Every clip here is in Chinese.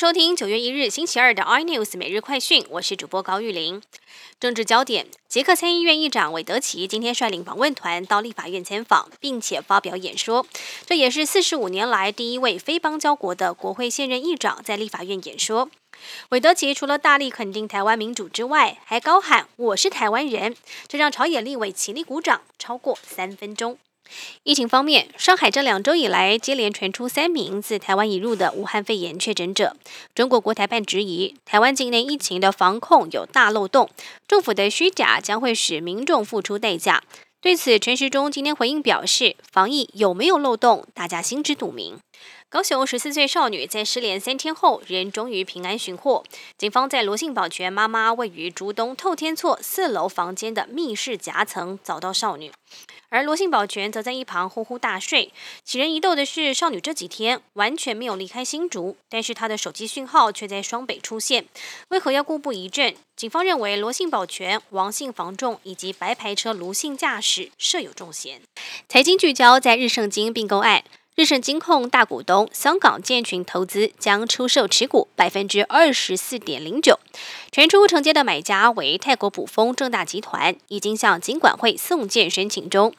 收听九月一日星期二的 iNews 每日快讯，我是主播高玉玲。政治焦点：捷克参议院议长韦德奇今天率领访问团到立法院参访，并且发表演说。这也是四十五年来第一位非邦交国的国会现任议长在立法院演说。韦德奇除了大力肯定台湾民主之外，还高喊“我是台湾人”，这让朝野立委起立鼓掌超过三分钟。疫情方面，上海这两周以来接连传出三名自台湾引入的武汉肺炎确诊者。中国国台办质疑台湾境内疫情的防控有大漏洞，政府的虚假将会使民众付出代价。对此，陈时中今天回应表示，防疫有没有漏洞，大家心知肚明。高雄十四岁少女在失联三天后，仍终于平安寻获。警方在罗姓保全妈妈位于竹东透天厝四楼房间的密室夹层找到少女，而罗姓保全则在一旁呼呼大睡。起人疑窦的是，少女这几天完全没有离开新竹，但是她的手机讯号却在双北出现，为何要故布疑阵？警方认为罗姓保全、王姓房仲以及白牌车卢姓驾驶设有重嫌。财经聚焦在日盛金并购案。日盛金控大股东香港建群投资将出售持股百分之二十四点零九，传出承接的买家为泰国普丰正大集团，已经向金管会送件申请中。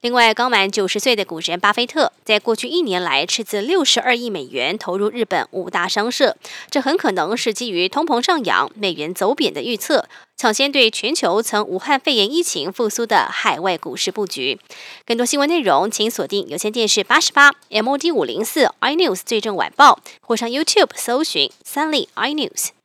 另外，刚满九十岁的股神巴菲特，在过去一年来斥资六十二亿美元投入日本五大商社，这很可能是基于通膨上扬、美元走贬的预测，抢先对全球曾武汉肺炎疫情复苏的海外股市布局。更多新闻内容，请锁定有线电视八十八 MOD 五零四 iNews 最正晚报，或上 YouTube 搜寻三立 iNews。